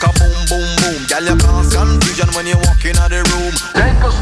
boom boom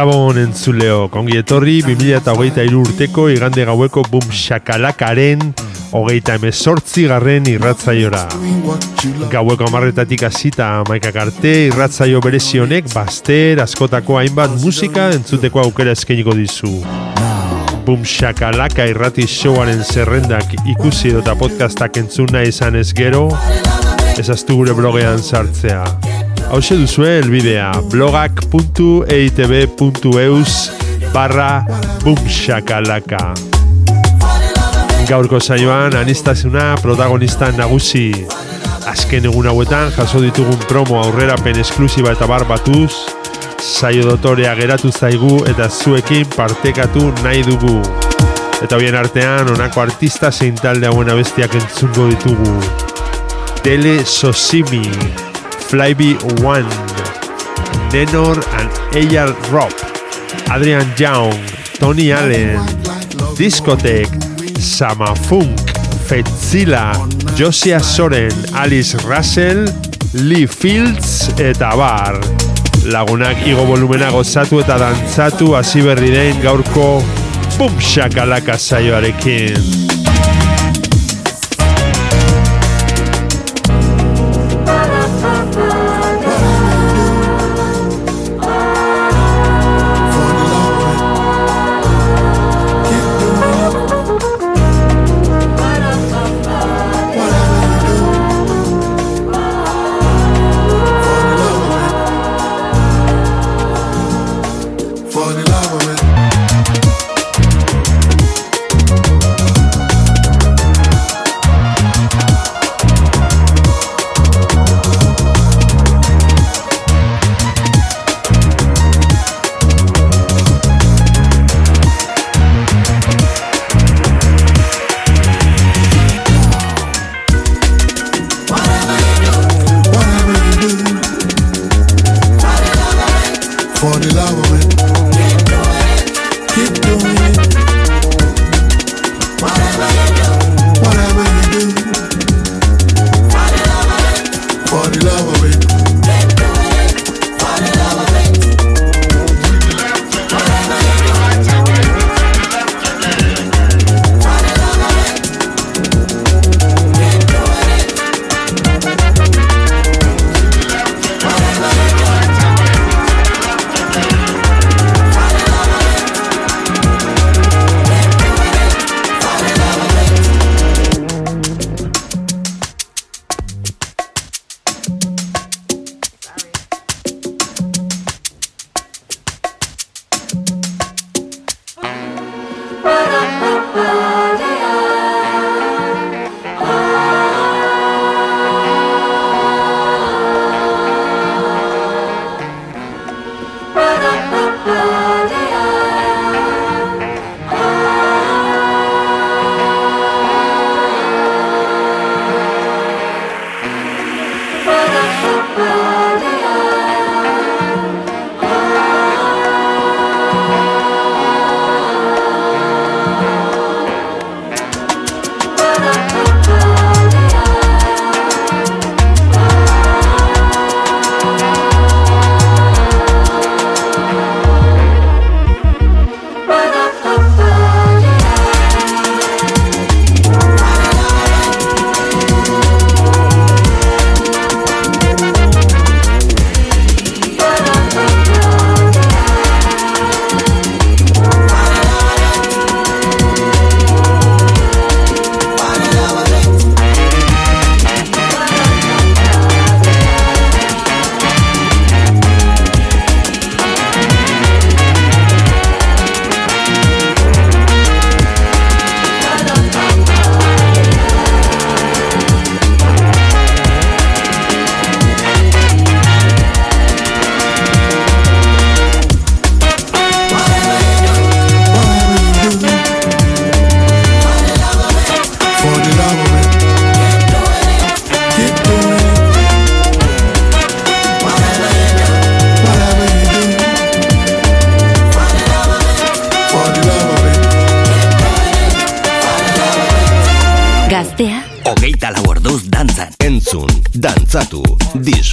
Gabon entzuleo, kongi etorri 2008 urteko igande gaueko bum shakalakaren hogeita emezortzi garren irratzaiora. Gaueko amarretatik hasita maikak arte irratzaio berezionek baster askotako hainbat musika entzuteko aukera eskainiko dizu. Bum shakalaka irrati showaren zerrendak ikusi edo eta podcastak entzuna izan ez gero, ezaztu gure blogean sartzea. Hau duzue elbidea blogak.eitb.eus barra bumshakalaka. Gaurko saioan anistasuna protagonista nagusi. Azken egun hauetan jaso ditugun promo aurrerapen esklusiba eta bar batuz, saio dotorea geratu zaigu eta zuekin partekatu nahi dugu. Eta bien artean honako artista zein talde hauen abestiak entzungo ditugu. Tele Sosimi, Flyby One, Nenor and Eyal Rob, Adrian Young, Tony Allen, Discotheque, Samafunk, Fetzila, Josia Soren, Alice Russell, Lee Fields eta bar. Lagunak igo volumena gozatu eta dantzatu hasi berri den gaurko Bum Shakalaka saioarekin.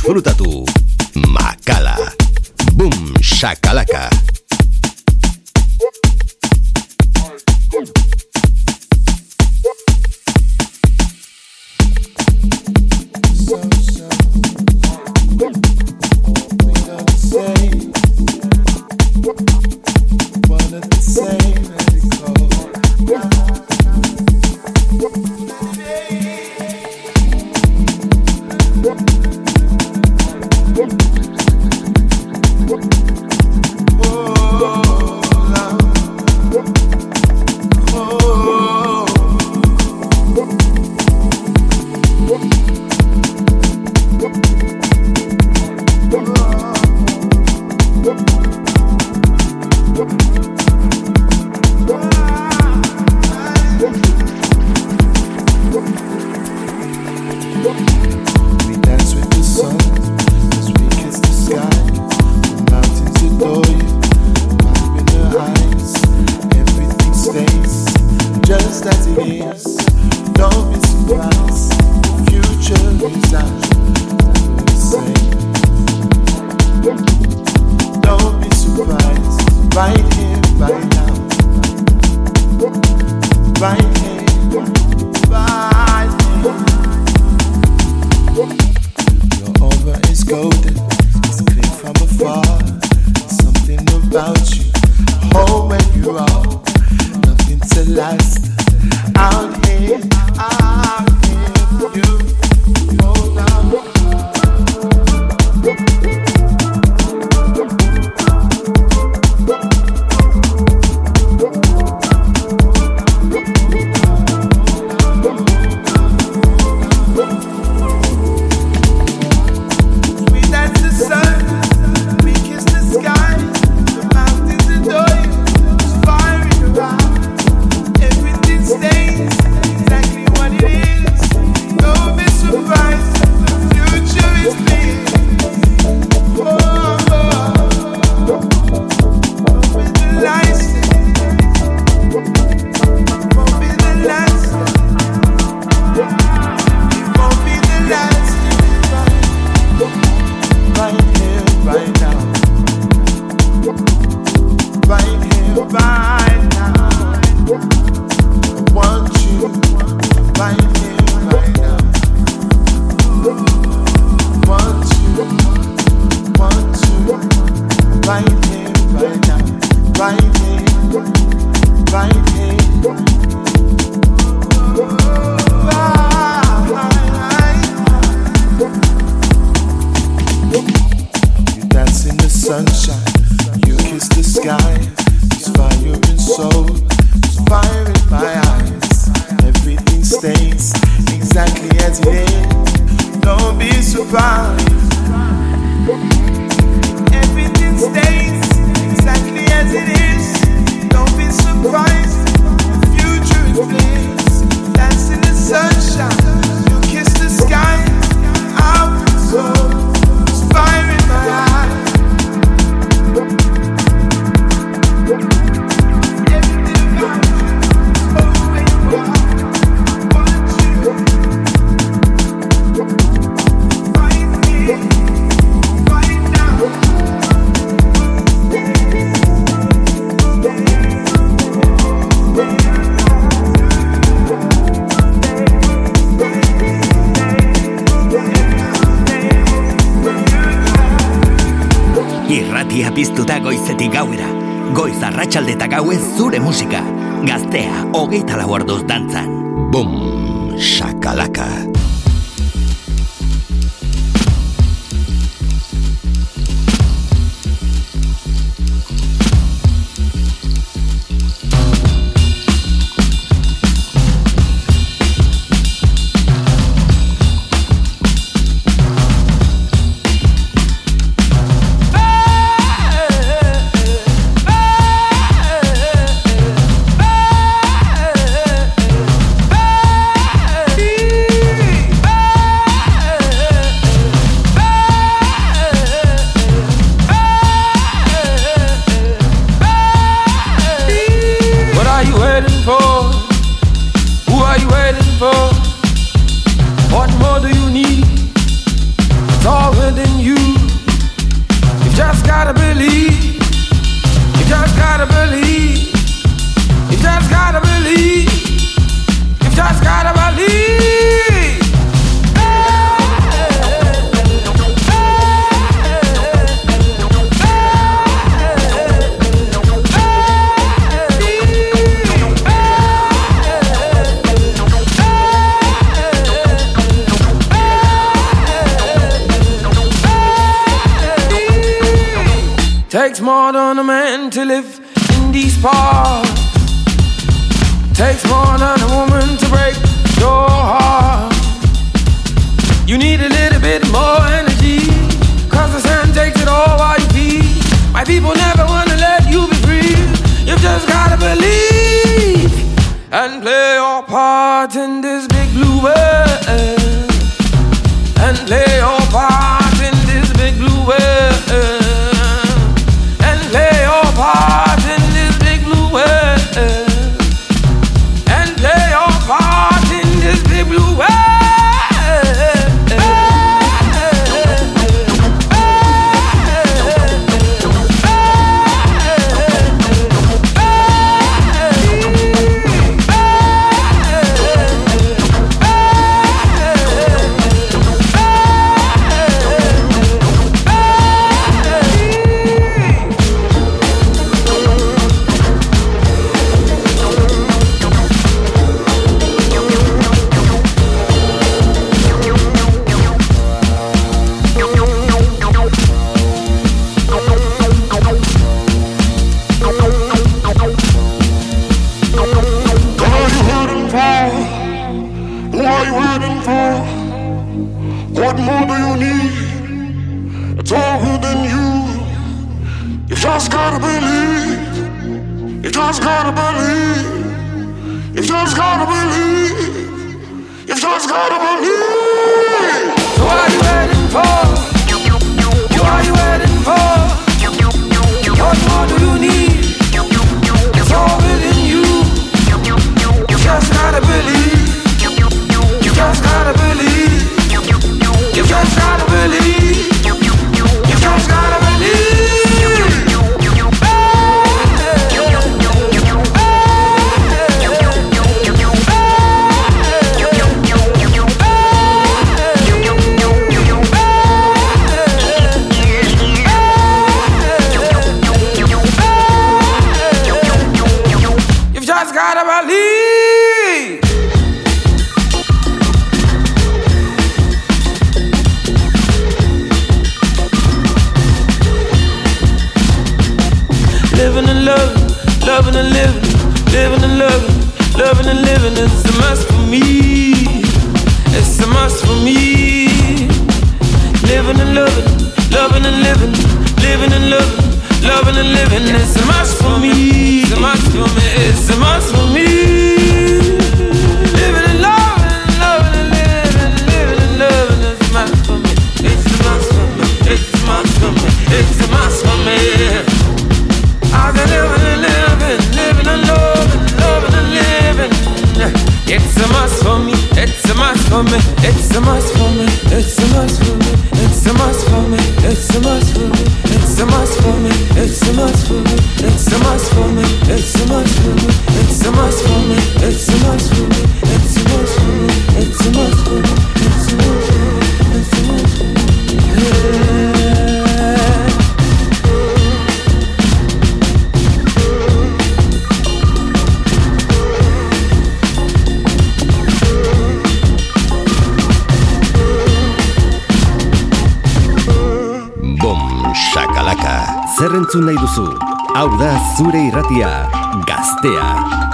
Disfrutatu. Makala. out. Don't be surprised, right here, right now. Right here, right now. Your aura is golden, it's clear from afar. Something about you, where you are. Nothing to last out here. hard on a man to live in these parts. Takes more than a woman to break your heart. You need a little bit more energy. Cause the sand takes it all while you feel. My people never wanna let you be free. You've just gotta believe and play your part in this big blue world. for me, it's a must for me, it's a must for me. zure irratia, gaztea.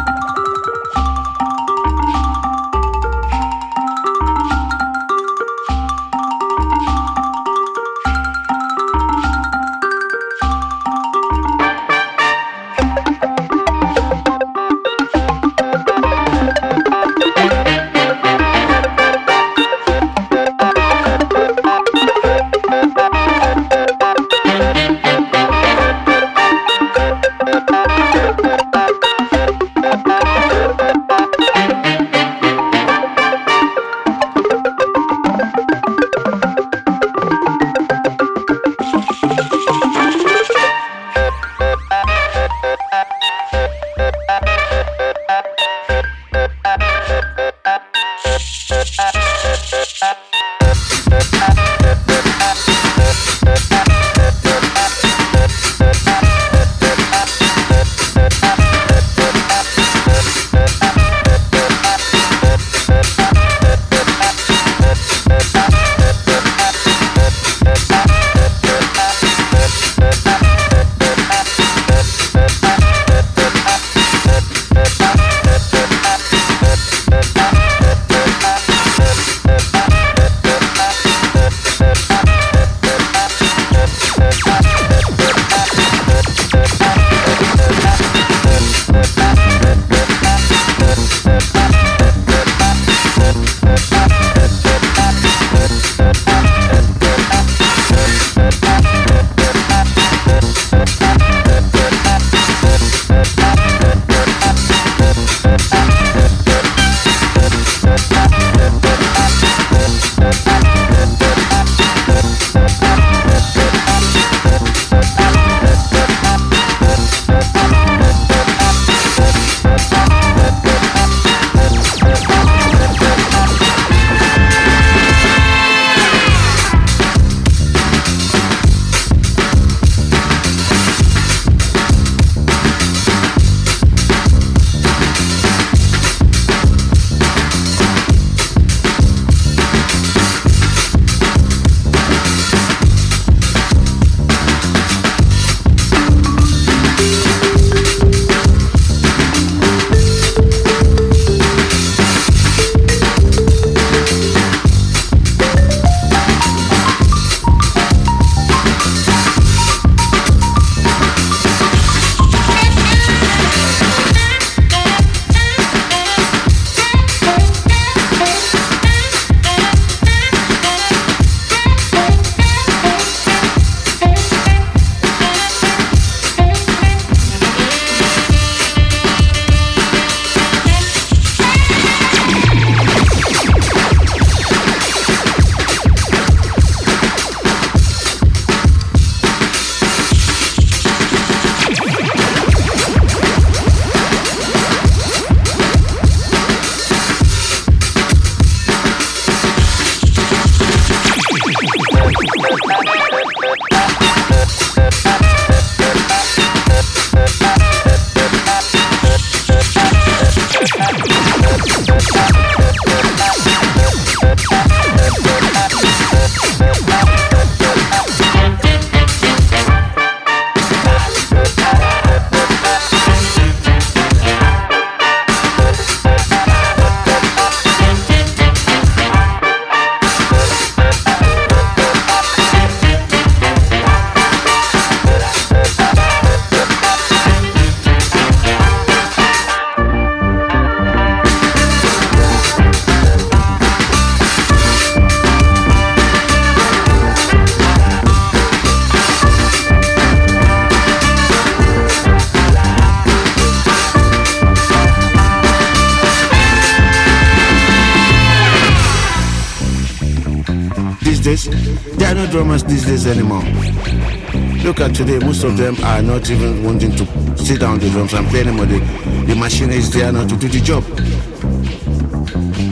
At today, most of them are not even wanting to sit down the drums and play anymore. The, the machine is there now to do the job.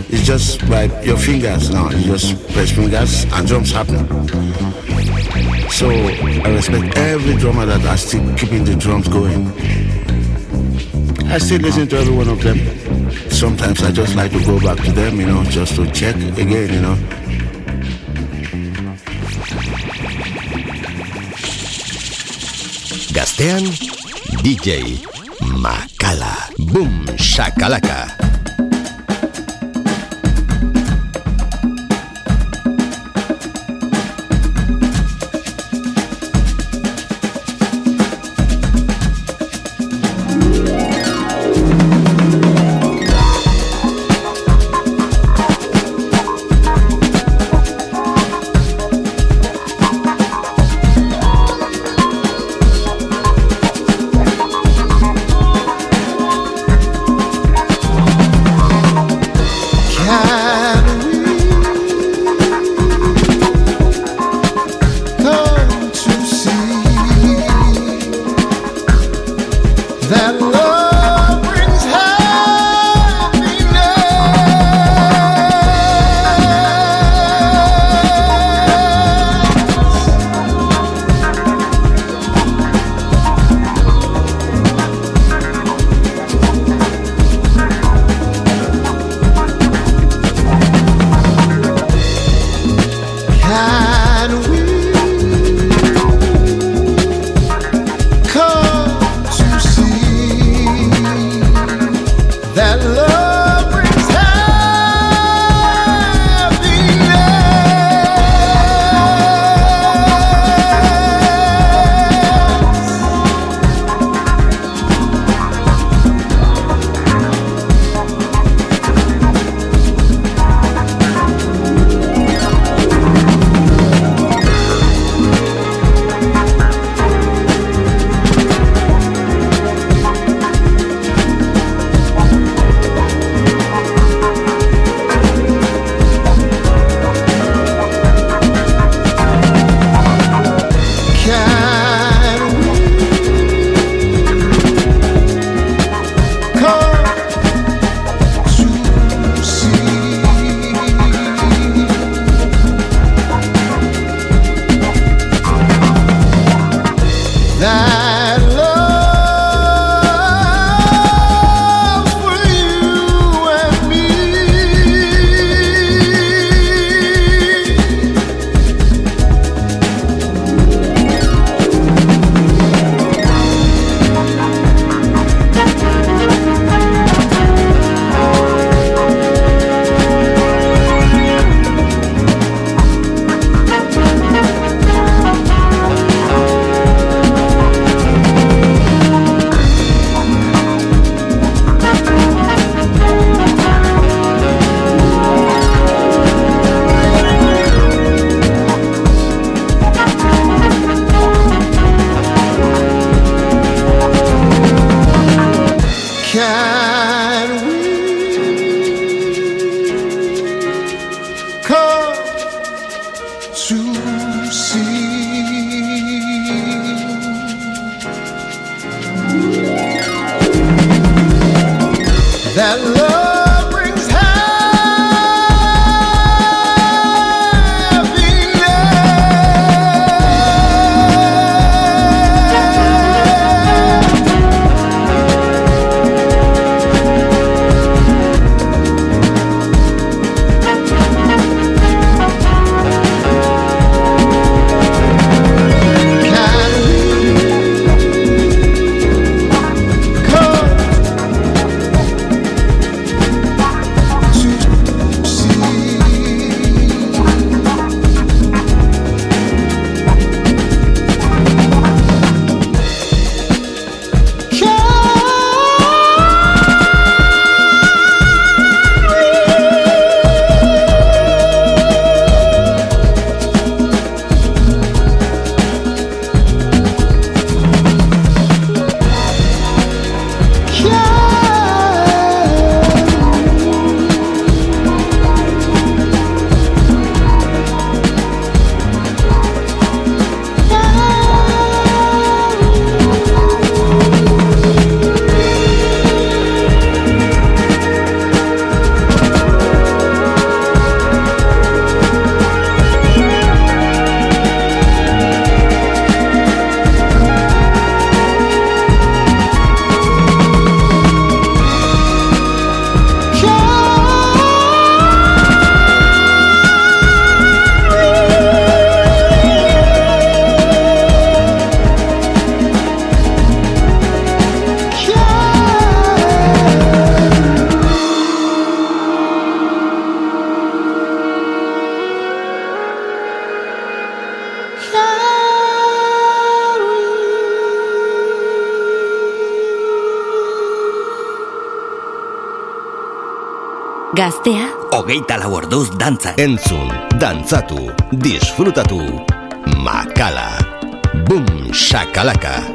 It's just by your fingers now. You just press fingers and drums happen. So I respect every drummer that are still keeping the drums going. I still listen to every one of them. Sometimes I just like to go back to them, you know, just to check again, you know. Gaztean, DJ Makala. Boom, shakalaka. Orduz dantzan. Entzun, dantzatu, disfrutatu. Makala. Bum, shakalaka.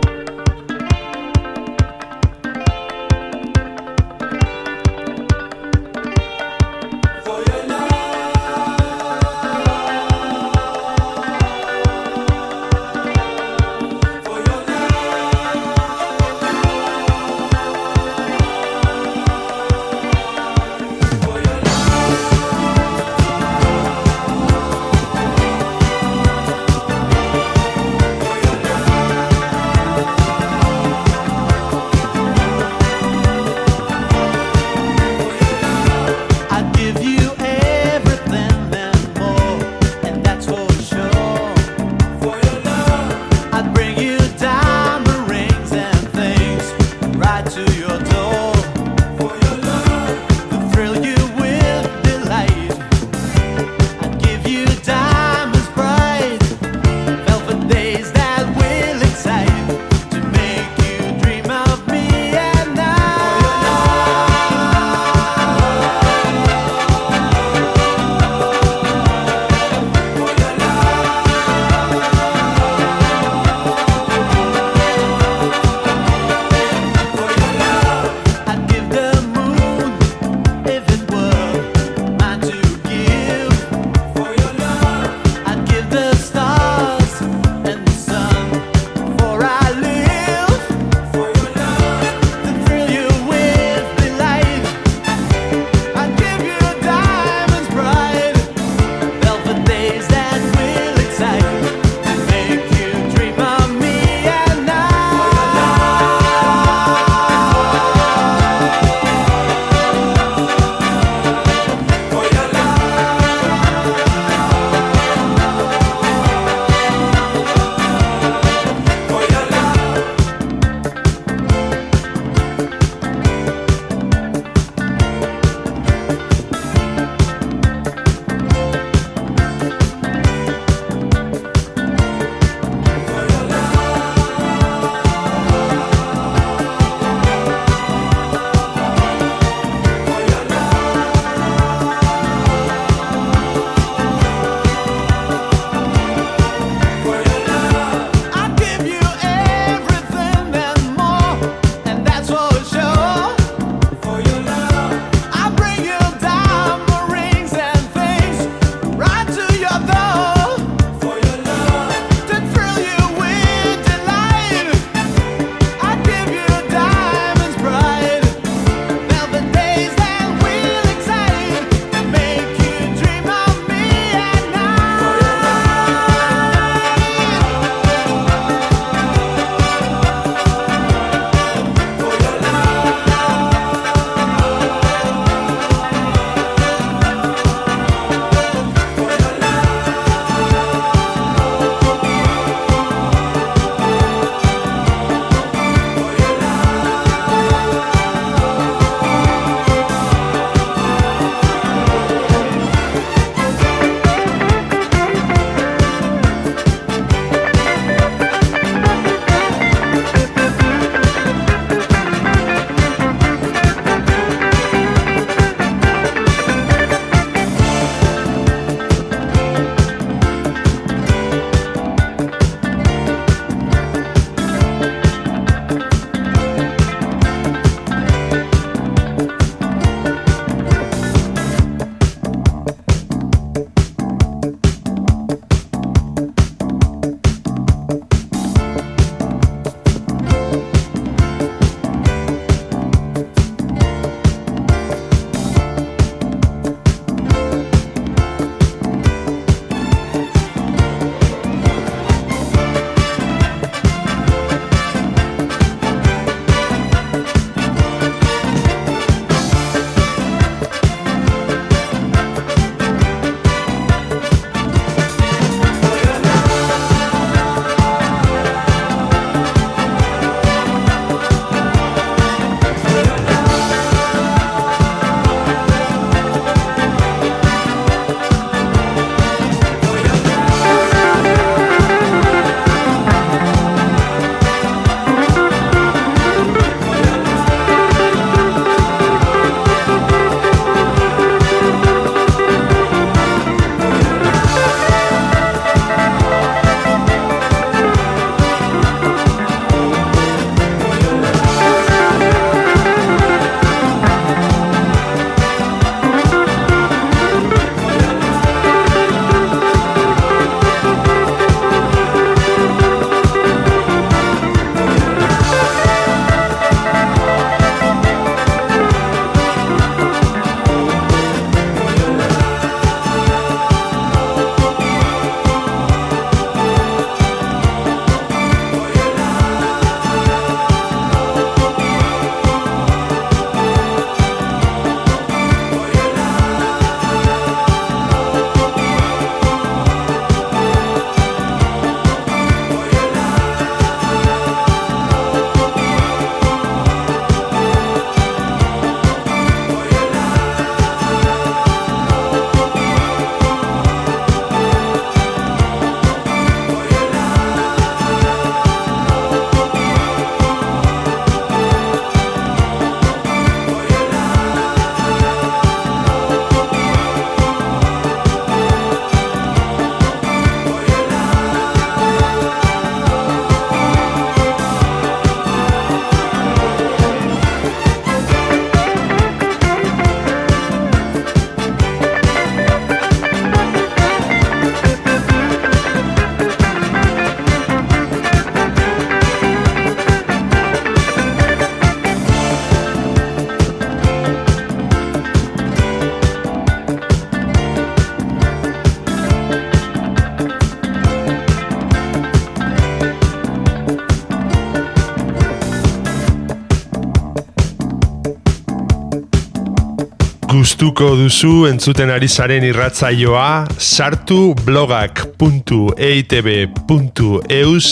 Gustuko duzu entzuten ari zaren irratzaioa sartu blogak.eitb.eus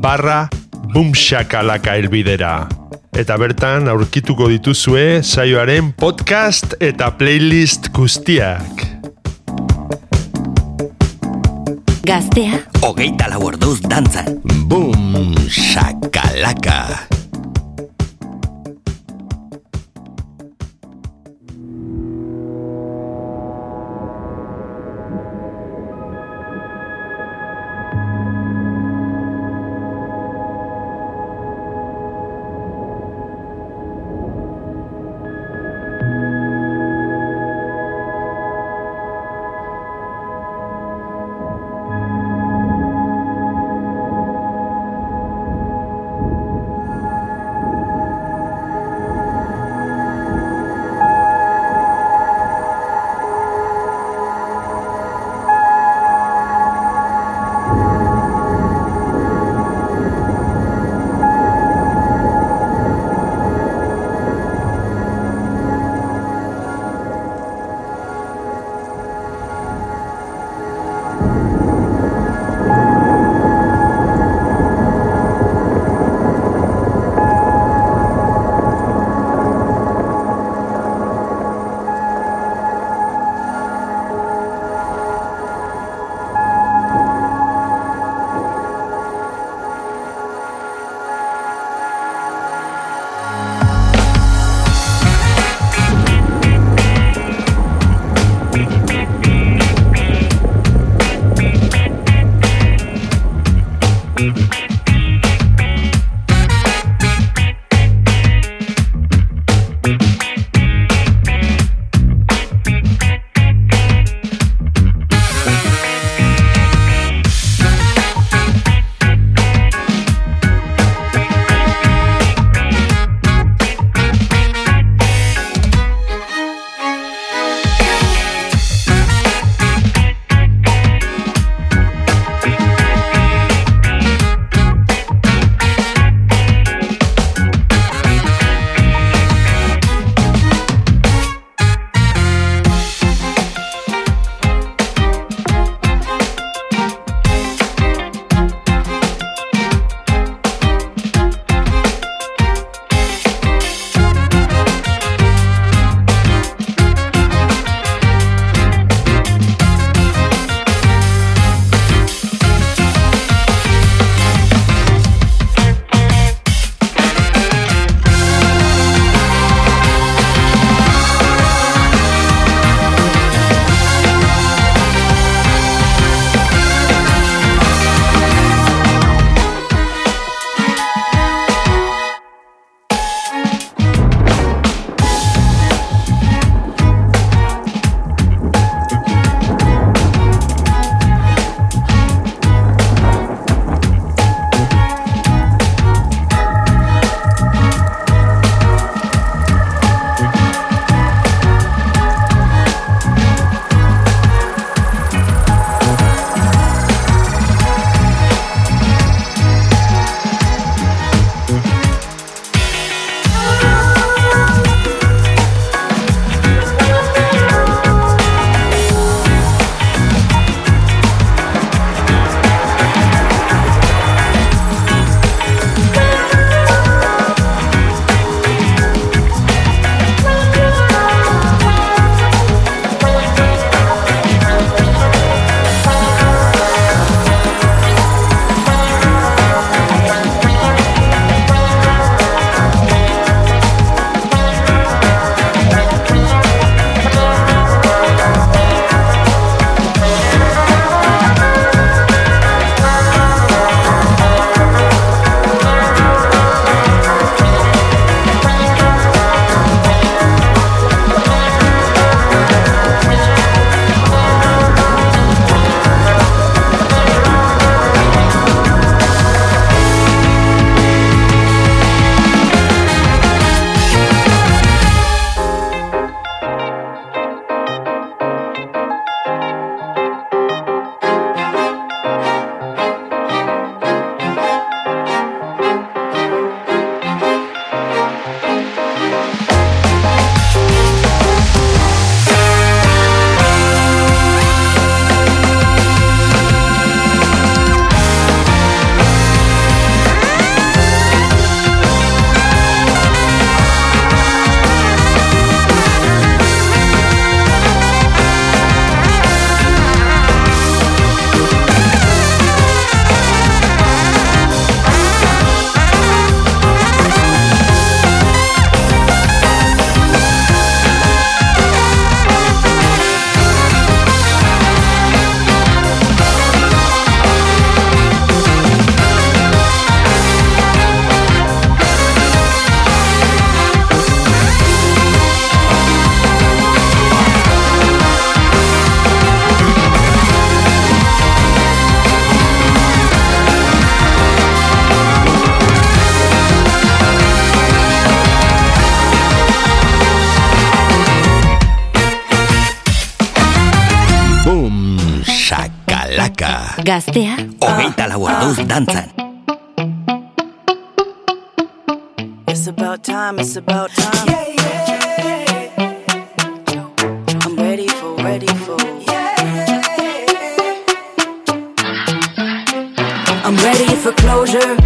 barra bumxakalaka elbidera. Eta bertan aurkituko dituzue saioaren podcast eta playlist guztiak. Gaztea, Hogeita lau orduz dantzan. Boom, shakalaka. Gaztea Hogeita lau orduz ah. dantzan. It's about time, it's about time. I'm ready for, ready for. I'm ready for closure.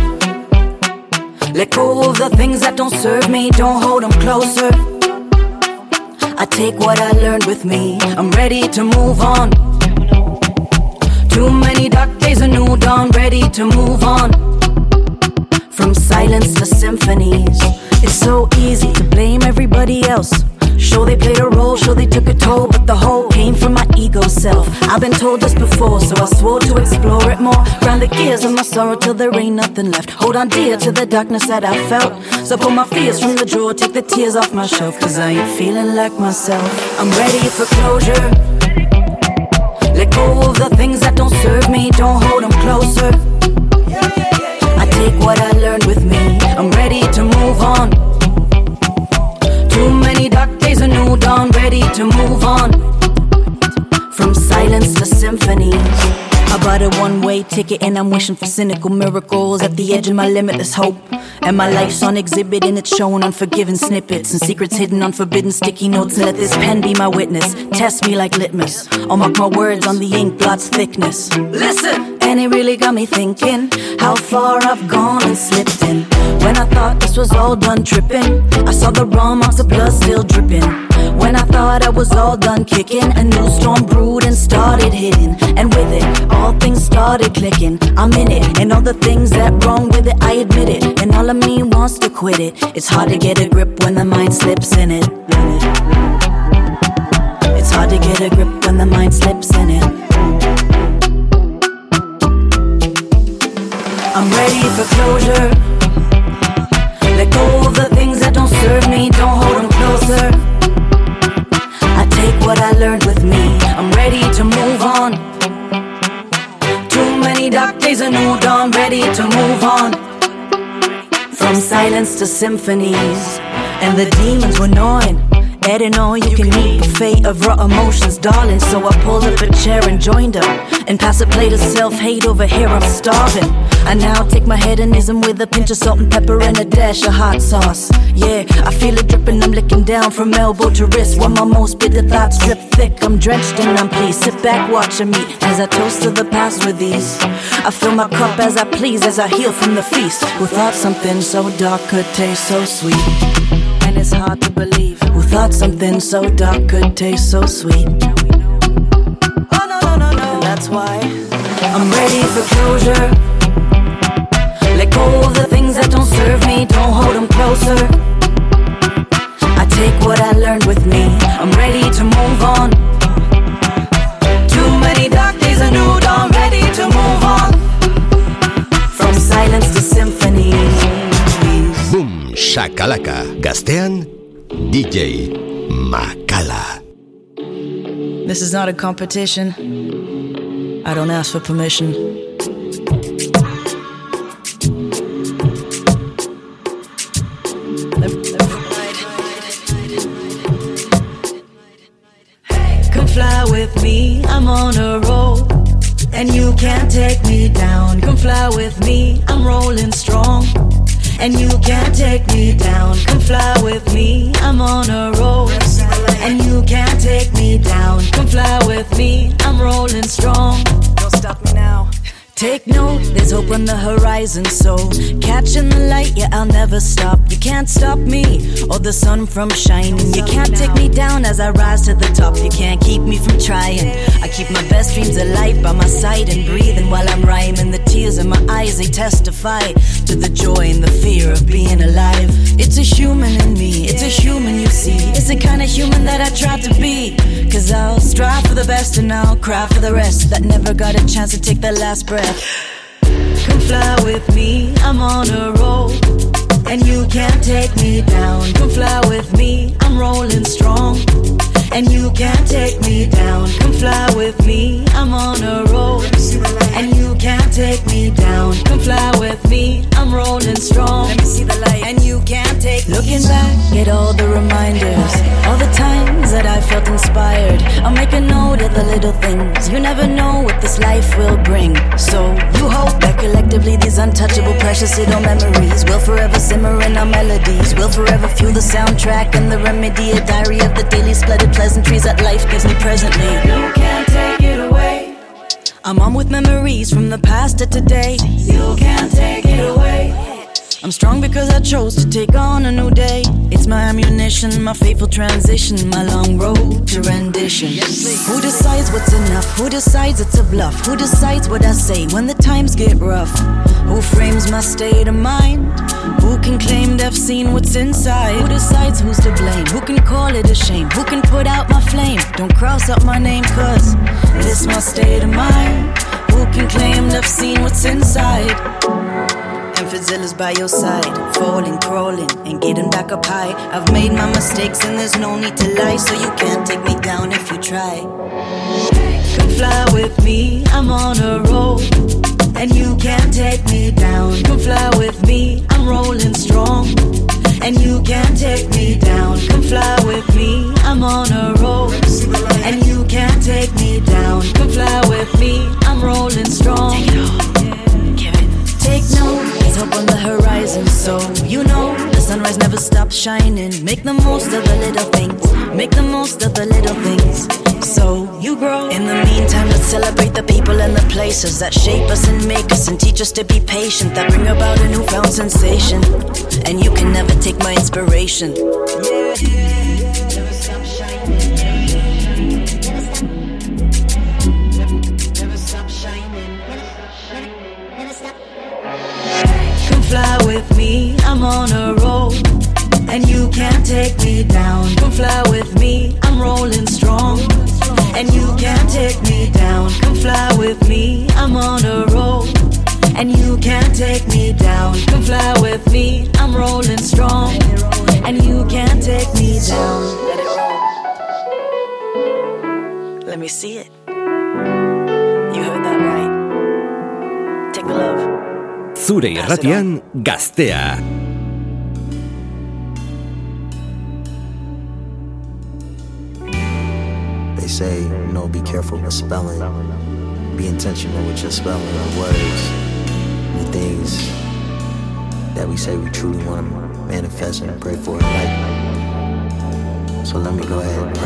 Let go of the things that don't serve me, don't hold them closer. I take what I learned with me, I'm ready to move on. Too many dark days, a new dawn, ready to move on. From silence to symphonies. It's so easy to blame everybody else. Sure, they played a role, sure, they took a toll, but the whole came from my ego self. I've been told this before, so I swore to explore it more. Grind the gears of my sorrow till there ain't nothing left. Hold on dear to the darkness that I felt. So pull my fears from the drawer, take the tears off my shelf, cause I ain't feeling like myself. I'm ready for closure. Let go of the things that don't serve me, don't hold them closer. I take what I learned with me, I'm ready to move on. Too many dark days, a new dawn, ready to move on. From silence to symphonies. I bought a one way ticket and I'm wishing for cynical miracles at the edge of my limitless hope. And my life's on exhibit and it's showing unforgiven snippets and secrets hidden on forbidden sticky notes. And let this pen be my witness. Test me like litmus. I'll mark my words on the ink blot's thickness. Listen! And it really got me thinking how far I've gone and slipped in. When I thought this was all done tripping, I saw the wrong marks of blood still dripping. When I thought I was all done kicking, a new storm brewed and started hitting. And with it, all things started clicking. I'm in it, and all the things that wrong with it, I admit it. And all of me wants to quit it. It's hard to get a grip when the mind slips in it. It's hard to get a grip when the mind slips in it. I'm ready for closure. Let go of the things that don't serve me, don't hold them closer. I take what I learned with me, I'm ready to move on. Too many dark days, a new dawn, ready to move on. From silence to symphonies, and the demons were gnawing. Adding all you can eat the buffet of raw emotions, darling. So I pulled up a chair and joined her. And pass a plate of self hate over here, I'm starving. I now take my hedonism with a pinch of salt and pepper and a dash of hot sauce. Yeah, I feel it dripping, I'm licking down from elbow to wrist. While my most bitter thoughts drip thick, I'm drenched and I'm pleased. Sit back watching me as I toast to the past with ease. I fill my cup as I please, as I heal from the feast. Who thought something so dark could taste so sweet? And it's hard to believe. Who thought something so dark could taste so sweet? Oh no no no no. And that's why I'm ready for closure. Let go of the things that don't serve me, don't hold them closer. I take what I learned with me, I'm ready to move on. Too many dark days, a new dawn, ready to move on. From silence to symphony. Boom, shakalaka. Gaztean, DJ Makala. This is not a competition. I don't ask for permission. With me, I'm on a roll. And you can't take me down. Come fly with me, I'm rolling strong. And you can't take me down. Come fly with me, I'm on a roll. And you can't take me down. Come fly with me, I'm rolling strong. Don't stop me now. Take note, there's hope on the horizon, so catching the light, yeah, I'll never stop. You can't stop me or the sun from shining. You can't take me down as I rise to the top. You can't keep me from trying. I keep my best dreams alive by my side and breathing while I'm rhyming. The tears in my eyes, they testify to the joy and the fear of being alive. It's a human in me, it's a human you see. It's the kind of human that I try to be. Cause I'll strive for the best and I'll cry for the rest that never got a chance to take their last breath. Come fly with me, I'm on a roll. And you can't take me down. Come fly with me, I'm rolling strong. And you can't take me down. Come fly with me, I'm on a roll. And can't take me down. Come fly with me, I'm rolling strong. Let me see the light. And you can't take Looking back at all the reminders, all the times that I felt inspired. I'll make a note of the little things. You never know what this life will bring. So you hope that collectively these untouchable, precious little memories will forever simmer in our melodies. Will forever fuel the soundtrack and the remedy. A diary of the daily splendid pleasantries that life gives me presently. You can't take it away. I'm on with memories from the past to today. You can't take it away. I'm strong because I chose to take on a new day. It's my ammunition, my faithful transition, my long road to rendition. Who decides what's enough? Who decides it's a bluff? Who decides what I say when the times get rough? Who frames my state of mind? Who can claim they've seen what's inside? Who decides who's to blame? Who can call it a shame? Who can put out my flame? Don't cross out my name, cause this my state of mind. Who can claim they've seen what's inside? Fidzilla's by your side, falling, crawling, and getting back up high. I've made my mistakes, and there's no need to lie, so you can't take me down if you try. Come fly with me, I'm on a roll, and you can't take me down. Come fly with me, I'm rolling strong, and you can't take me down. Come fly with me, I'm on a roll, and you can't take me down. Come fly with me, I'm rolling strong. Take it all. Give it. Take note up on the horizon, so you know the sunrise never stops shining. Make the most of the little things, make the most of the little things. So you grow. In the meantime, let's celebrate the people and the places that shape us and make us and teach us to be patient. That bring about a newfound sensation. And you can never take my inspiration. Yeah, yeah, fly with me, I'm on a roll. And you can't take me down. Come fly with me, I'm rolling strong. And you can't take me down. Come fly with me, I'm on a roll. And you can't take me down. Come fly with me, I'm rolling strong. And you can't take me down. Let it roll. Let me see it. You heard that right. Take the love. Zure irratian gaztea. They say, you know, be careful with spelling. Be intentional with your spelling of words. The things that we say we truly want to manifest and pray for in life. So let me go ahead and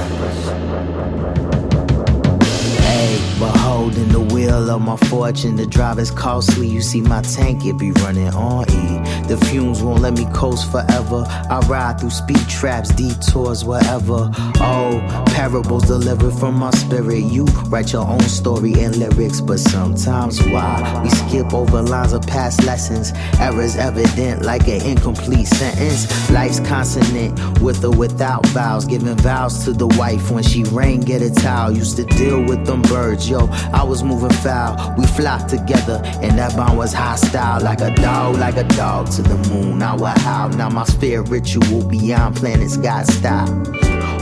pray. Hey, beholding the wheel of my fortune. The drive is costly. You see my tank, it be running on E. The fumes won't let me coast forever. I ride through speed traps, detours, wherever. Oh, parables delivered from my spirit. You write your own story and lyrics, but sometimes why we skip over lines of past lessons? Errors evident like an incomplete sentence. Life's consonant with or without vowels. Giving vows to the wife when she rang, get a towel. Used to deal with them birds, yo. I was moving foul. We flocked together, and that bond was hostile. Like a dog, like a dog to the moon. I will howl. Now my spirit ritual beyond planets got stop.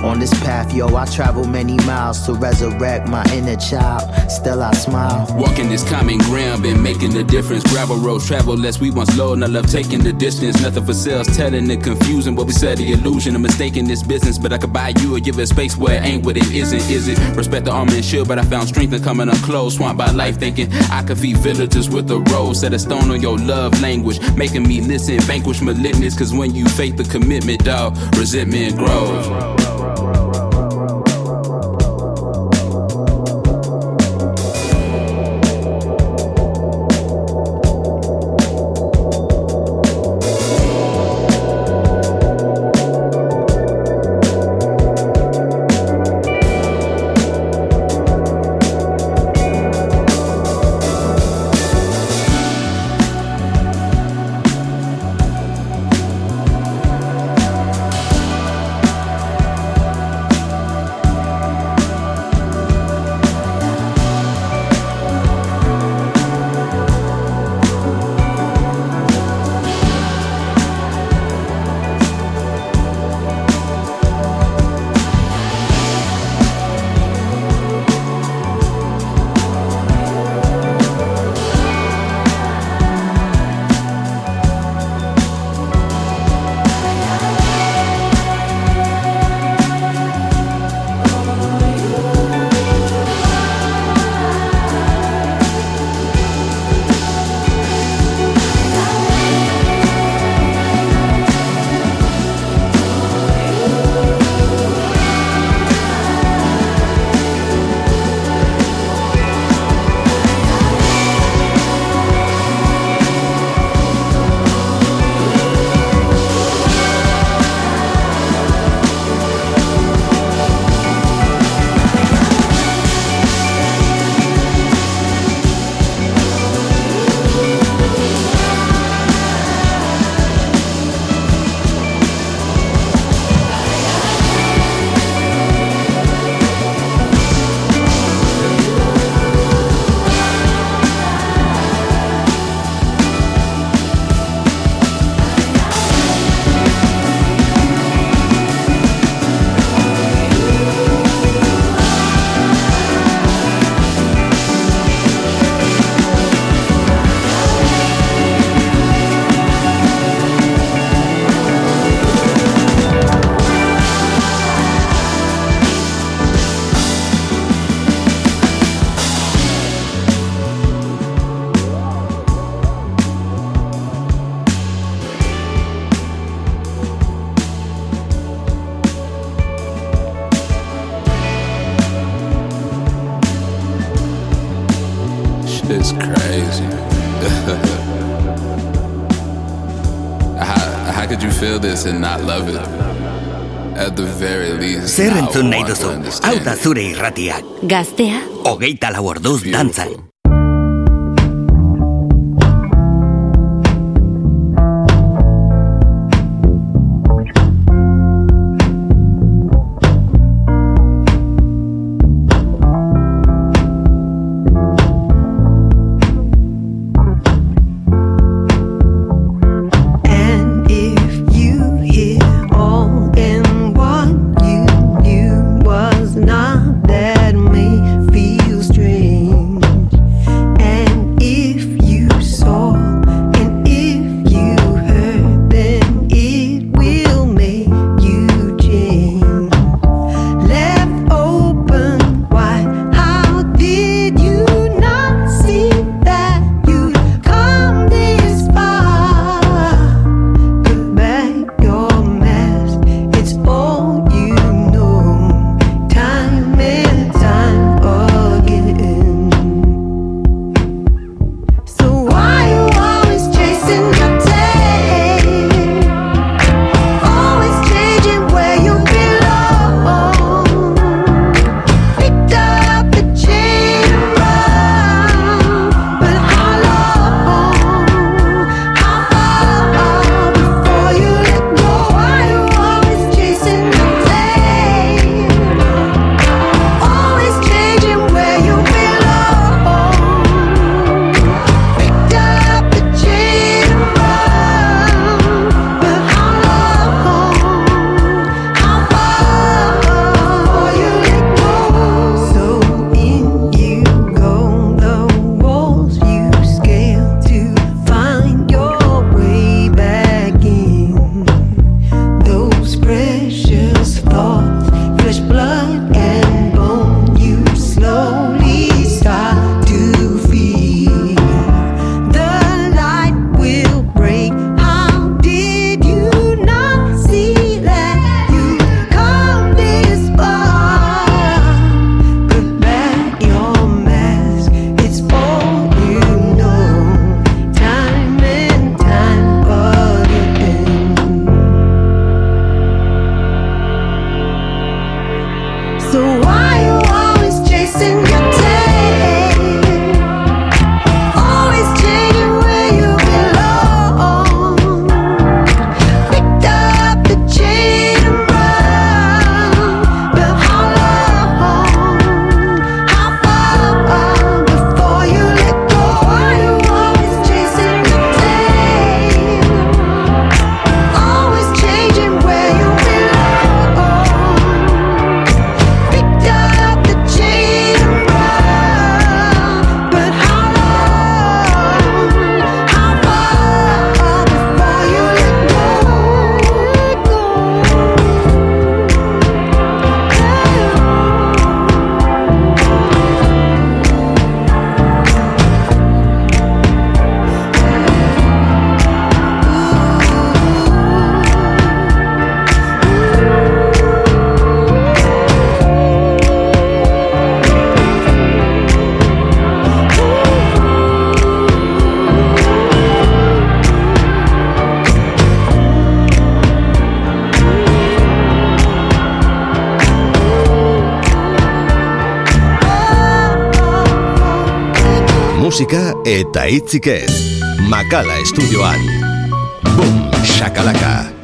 On this path, yo, I travel many miles to resurrect my inner child. Still, I smile. Walking this common ground, been making the difference. Gravel roads travel less, we once low, and I love taking the distance. Nothing for sales, telling the confusion. What we said, the illusion of mistaking this business. But I could buy you or give it space where it ain't what it isn't, is it? Respect the arm and shield, but I found strength in coming unclose. Swamped by life, thinking I could feed villagers with a rose. Set a stone on your love language, making me listen, vanquish malignance. Cause when you fake the commitment, dog, resentment grows. is crazy. how, how could you feel this and not love it? At the very least, Zer entzun nahi duzu? Hau da zure irratia. Gaztea? Ogeita lau orduz dantzan. musika eta hitzik ez. Makala estudioan. Bum, shakalaka.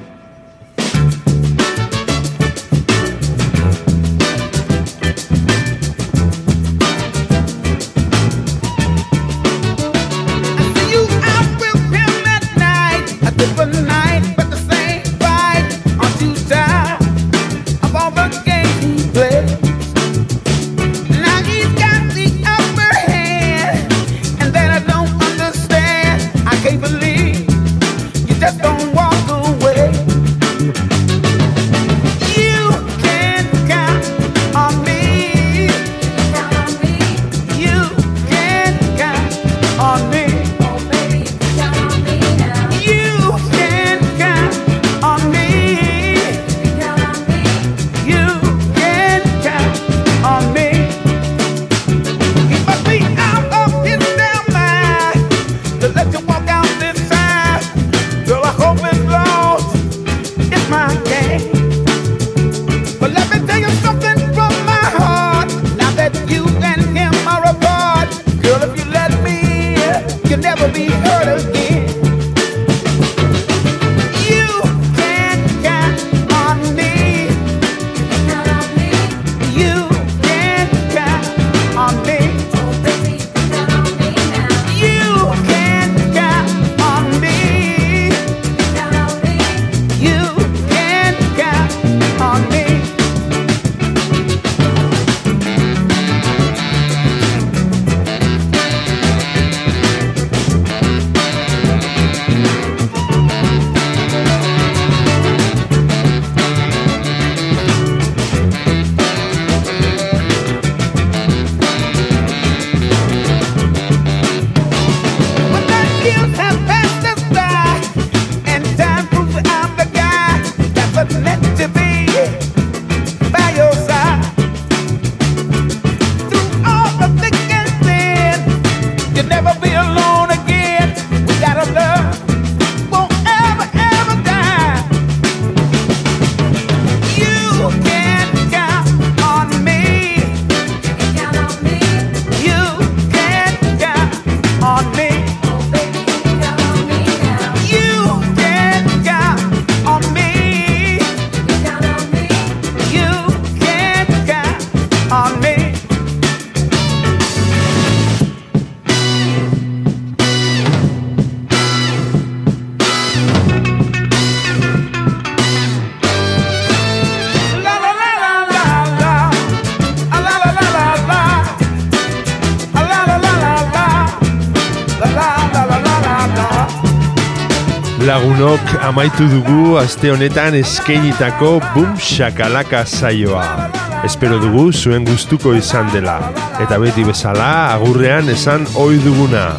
amaitu dugu aste honetan eskeinitako Bum Shakalaka saioa. Espero dugu zuen gustuko izan dela. Eta beti bezala agurrean esan ohi duguna.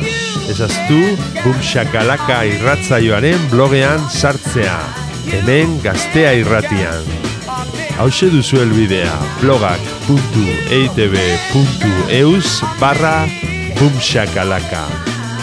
Ezaztu Bum Shakalaka irratzaioaren blogean sartzea. Hemen gaztea irratian. Hauxe duzu helbidea blogak.eitb.eus barra Bum Shakalaka.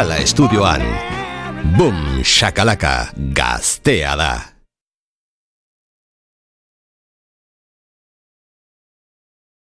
Gala Estudioan. Boom, shakalaka, gaztea da.